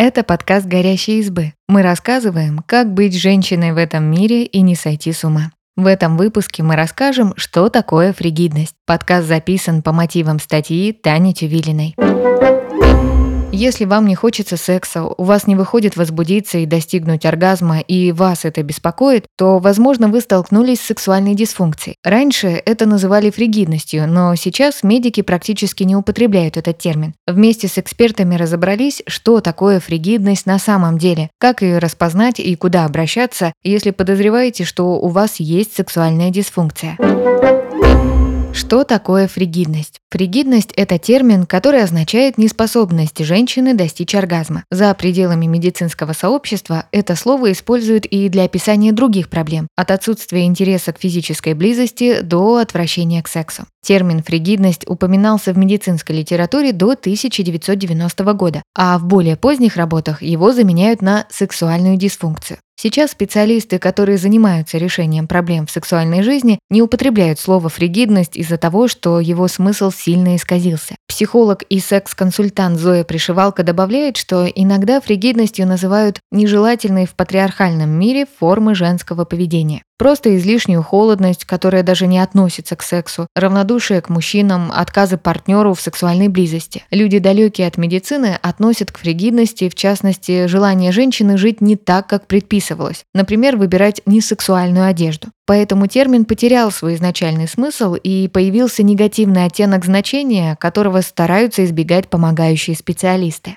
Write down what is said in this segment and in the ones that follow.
Это подкаст «Горящие избы». Мы рассказываем, как быть женщиной в этом мире и не сойти с ума. В этом выпуске мы расскажем, что такое фригидность. Подкаст записан по мотивам статьи Тани Тювилиной. Если вам не хочется секса, у вас не выходит возбудиться и достигнуть оргазма, и вас это беспокоит, то, возможно, вы столкнулись с сексуальной дисфункцией. Раньше это называли фригидностью, но сейчас медики практически не употребляют этот термин. Вместе с экспертами разобрались, что такое фригидность на самом деле, как ее распознать и куда обращаться, если подозреваете, что у вас есть сексуальная дисфункция. Что такое фригидность? Фригидность – это термин, который означает неспособность женщины достичь оргазма. За пределами медицинского сообщества это слово используют и для описания других проблем, от отсутствия интереса к физической близости до отвращения к сексу. Термин «фригидность» упоминался в медицинской литературе до 1990 года, а в более поздних работах его заменяют на сексуальную дисфункцию. Сейчас специалисты, которые занимаются решением проблем в сексуальной жизни, не употребляют слово «фригидность» из-за того, что его смысл сильно исказился. Психолог и секс-консультант Зоя Пришивалка добавляет, что иногда фригидностью называют нежелательные в патриархальном мире формы женского поведения. Просто излишнюю холодность, которая даже не относится к сексу, равнодушие к мужчинам, отказы партнеру в сексуальной близости. Люди, далекие от медицины, относят к фригидности, в частности, желание женщины жить не так, как предписывалось. Например, выбирать несексуальную одежду. Поэтому термин потерял свой изначальный смысл и появился негативный оттенок значения, которого стараются избегать помогающие специалисты.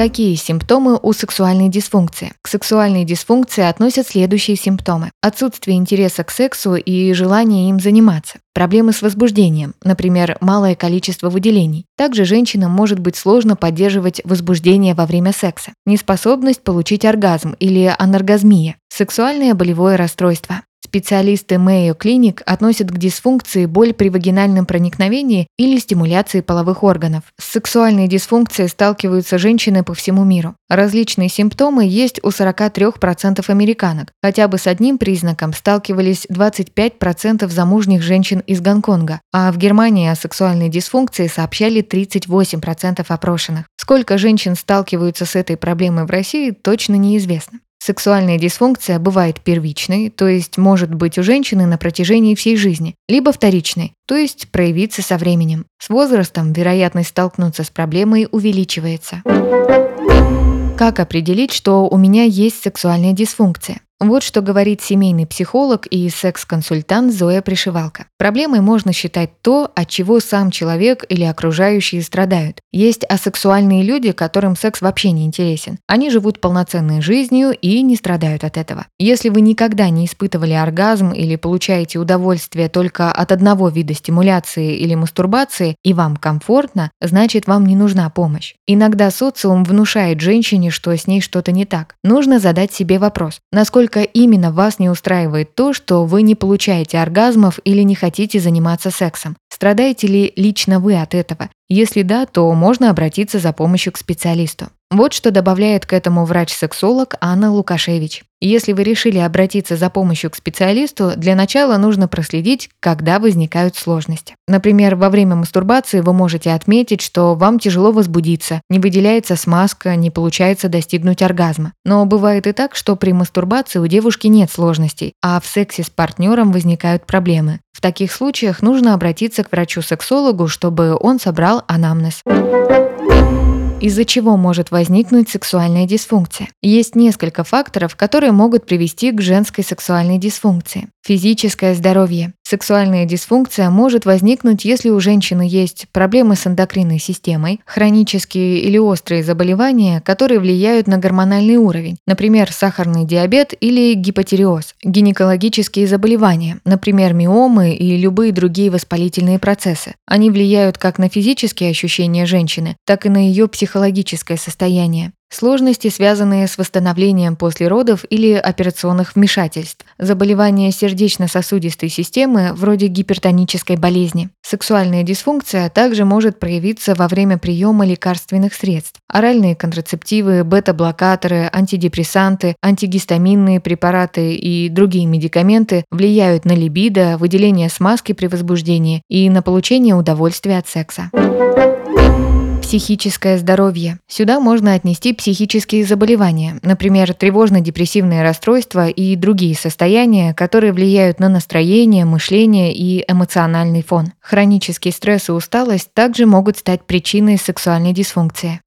Какие симптомы у сексуальной дисфункции? К сексуальной дисфункции относят следующие симптомы. Отсутствие интереса к сексу и желание им заниматься. Проблемы с возбуждением, например, малое количество выделений. Также женщинам может быть сложно поддерживать возбуждение во время секса. Неспособность получить оргазм или аноргазмия. Сексуальное болевое расстройство. Специалисты Mayo Clinic относят к дисфункции боль при вагинальном проникновении или стимуляции половых органов. С сексуальной дисфункцией сталкиваются женщины по всему миру. Различные симптомы есть у 43% американок. Хотя бы с одним признаком сталкивались 25% замужних женщин из Гонконга, а в Германии о сексуальной дисфункции сообщали 38% опрошенных. Сколько женщин сталкиваются с этой проблемой в России, точно неизвестно. Сексуальная дисфункция бывает первичной, то есть может быть у женщины на протяжении всей жизни, либо вторичной, то есть проявиться со временем. С возрастом вероятность столкнуться с проблемой увеличивается. Как определить, что у меня есть сексуальная дисфункция? Вот что говорит семейный психолог и секс-консультант Зоя Пришивалка. Проблемой можно считать то, от чего сам человек или окружающие страдают. Есть асексуальные люди, которым секс вообще не интересен. Они живут полноценной жизнью и не страдают от этого. Если вы никогда не испытывали оргазм или получаете удовольствие только от одного вида стимуляции или мастурбации, и вам комфортно, значит вам не нужна помощь. Иногда социум внушает женщине, что с ней что-то не так. Нужно задать себе вопрос, насколько насколько именно вас не устраивает то, что вы не получаете оргазмов или не хотите заниматься сексом. Страдаете ли лично вы от этого? Если да, то можно обратиться за помощью к специалисту. Вот что добавляет к этому врач-сексолог Анна Лукашевич. Если вы решили обратиться за помощью к специалисту, для начала нужно проследить, когда возникают сложности. Например, во время мастурбации вы можете отметить, что вам тяжело возбудиться, не выделяется смазка, не получается достигнуть оргазма. Но бывает и так, что при мастурбации у девушки нет сложностей, а в сексе с партнером возникают проблемы. В таких случаях нужно обратиться к врачу-сексологу, чтобы он собрал анамнез из-за чего может возникнуть сексуальная дисфункция. Есть несколько факторов, которые могут привести к женской сексуальной дисфункции. Физическое здоровье. Сексуальная дисфункция может возникнуть, если у женщины есть проблемы с эндокринной системой, хронические или острые заболевания, которые влияют на гормональный уровень, например, сахарный диабет или гипотереоз, гинекологические заболевания, например, миомы и любые другие воспалительные процессы. Они влияют как на физические ощущения женщины, так и на ее психологическое состояние. Сложности, связанные с восстановлением после родов или операционных вмешательств, заболевания сердечно-сосудистой системы вроде гипертонической болезни. Сексуальная дисфункция также может проявиться во время приема лекарственных средств. Оральные контрацептивы, бета-блокаторы, антидепрессанты, антигистаминные препараты и другие медикаменты влияют на либидо, выделение смазки при возбуждении и на получение удовольствия от секса. Психическое здоровье. Сюда можно отнести психические заболевания, например, тревожно-депрессивные расстройства и другие состояния, которые влияют на настроение, мышление и эмоциональный фон. Хронический стресс и усталость также могут стать причиной сексуальной дисфункции.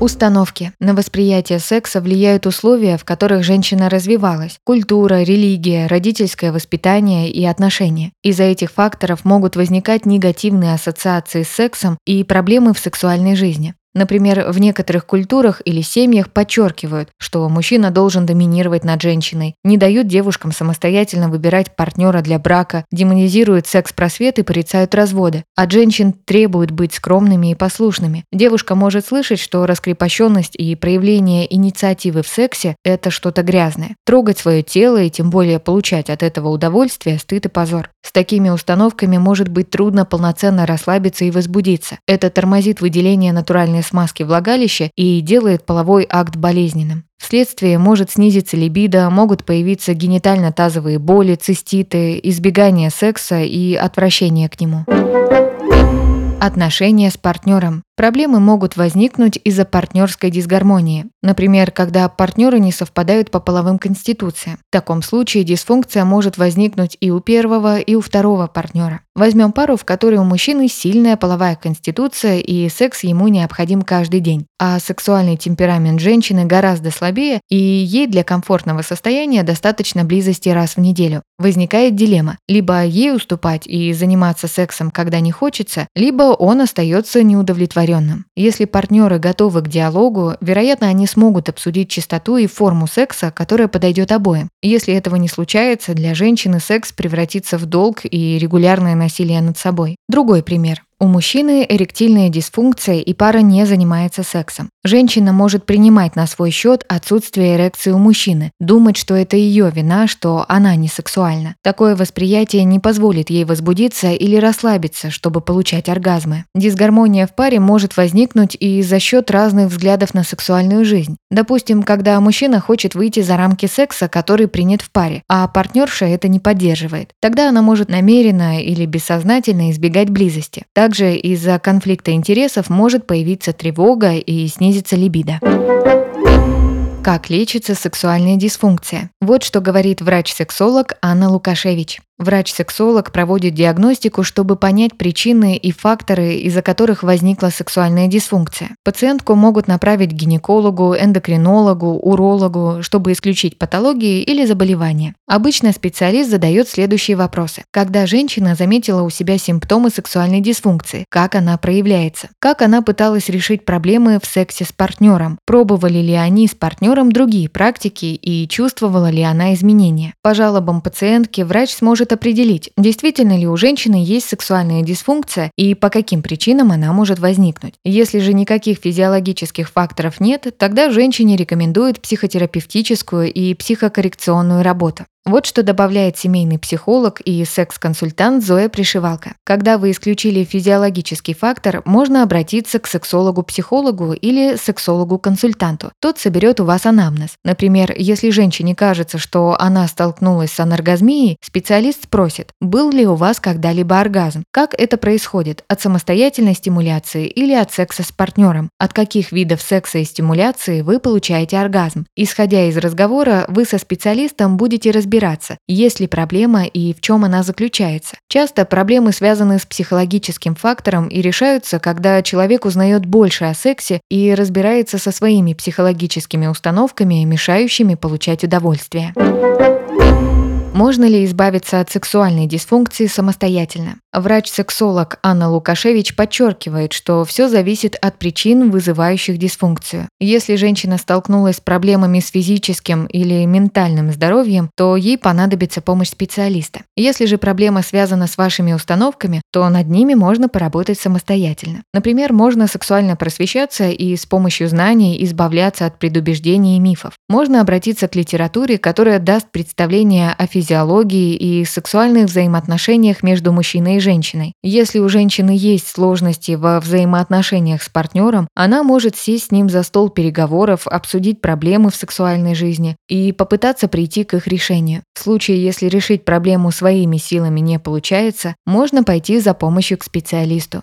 Установки. На восприятие секса влияют условия, в которых женщина развивалась. Культура, религия, родительское воспитание и отношения. Из-за этих факторов могут возникать негативные ассоциации с сексом и проблемы в сексуальной жизни. Например, в некоторых культурах или семьях подчеркивают, что мужчина должен доминировать над женщиной, не дают девушкам самостоятельно выбирать партнера для брака, демонизируют секс-просвет и порицают разводы. От женщин требуют быть скромными и послушными. Девушка может слышать, что раскрепощенность и проявление инициативы в сексе – это что-то грязное. Трогать свое тело и тем более получать от этого удовольствие – стыд и позор. С такими установками может быть трудно полноценно расслабиться и возбудиться. Это тормозит выделение натуральной сильной смазки влагалища и делает половой акт болезненным. Вследствие может снизиться либидо, могут появиться генитально-тазовые боли, циститы, избегание секса и отвращение к нему. Отношения с партнером. Проблемы могут возникнуть из-за партнерской дисгармонии. Например, когда партнеры не совпадают по половым конституциям. В таком случае дисфункция может возникнуть и у первого, и у второго партнера. Возьмем пару, в которой у мужчины сильная половая конституция и секс ему необходим каждый день, а сексуальный темперамент женщины гораздо слабее, и ей для комфортного состояния достаточно близости раз в неделю. Возникает дилемма. Либо ей уступать и заниматься сексом, когда не хочется, либо он остается неудовлетворенным. Если партнеры готовы к диалогу, вероятно, они смогут обсудить частоту и форму секса, которая подойдет обоим. Если этого не случается, для женщины секс превратится в долг и регулярное насилие над собой. Другой пример. У мужчины эректильная дисфункция и пара не занимается сексом. Женщина может принимать на свой счет отсутствие эрекции у мужчины, думать, что это ее вина, что она не сексуальна. Такое восприятие не позволит ей возбудиться или расслабиться, чтобы получать оргазмы. Дисгармония в паре может возникнуть и за счет разных взглядов на сексуальную жизнь. Допустим, когда мужчина хочет выйти за рамки секса, который принят в паре, а партнерша это не поддерживает. Тогда она может намеренно или бессознательно избегать близости. Также из-за конфликта интересов может появиться тревога и снизиться либидо. Как лечится сексуальная дисфункция? Вот что говорит врач-сексолог Анна Лукашевич. Врач-сексолог проводит диагностику, чтобы понять причины и факторы, из-за которых возникла сексуальная дисфункция. Пациентку могут направить к гинекологу, эндокринологу, урологу, чтобы исключить патологии или заболевания. Обычно специалист задает следующие вопросы. Когда женщина заметила у себя симптомы сексуальной дисфункции, как она проявляется, как она пыталась решить проблемы в сексе с партнером, пробовали ли они с партнером другие практики и чувствовала ли она изменения. По жалобам пациентки врач сможет может определить, действительно ли у женщины есть сексуальная дисфункция и по каким причинам она может возникнуть. Если же никаких физиологических факторов нет, тогда женщине рекомендуют психотерапевтическую и психокоррекционную работу. Вот что добавляет семейный психолог и секс-консультант Зоя Пришивалка. Когда вы исключили физиологический фактор, можно обратиться к сексологу-психологу или сексологу-консультанту. Тот соберет у вас анамнез. Например, если женщине кажется, что она столкнулась с анаргазмией, специалист спросит, был ли у вас когда-либо оргазм, как это происходит, от самостоятельной стимуляции или от секса с партнером, от каких видов секса и стимуляции вы получаете оргазм. Исходя из разговора, вы со специалистом будете разбираться разбираться, есть ли проблема и в чем она заключается. Часто проблемы связаны с психологическим фактором и решаются, когда человек узнает больше о сексе и разбирается со своими психологическими установками, мешающими получать удовольствие. Можно ли избавиться от сексуальной дисфункции самостоятельно? Врач-сексолог Анна Лукашевич подчеркивает, что все зависит от причин, вызывающих дисфункцию. Если женщина столкнулась с проблемами с физическим или ментальным здоровьем, то ей понадобится помощь специалиста. Если же проблема связана с вашими установками, то над ними можно поработать самостоятельно. Например, можно сексуально просвещаться и с помощью знаний избавляться от предубеждений и мифов. Можно обратиться к литературе, которая даст представление о физиологии и сексуальных взаимоотношениях между мужчиной и женщиной. Если у женщины есть сложности во взаимоотношениях с партнером, она может сесть с ним за стол переговоров, обсудить проблемы в сексуальной жизни и попытаться прийти к их решению. В случае, если решить проблему своими силами не получается, можно пойти за помощью к специалисту.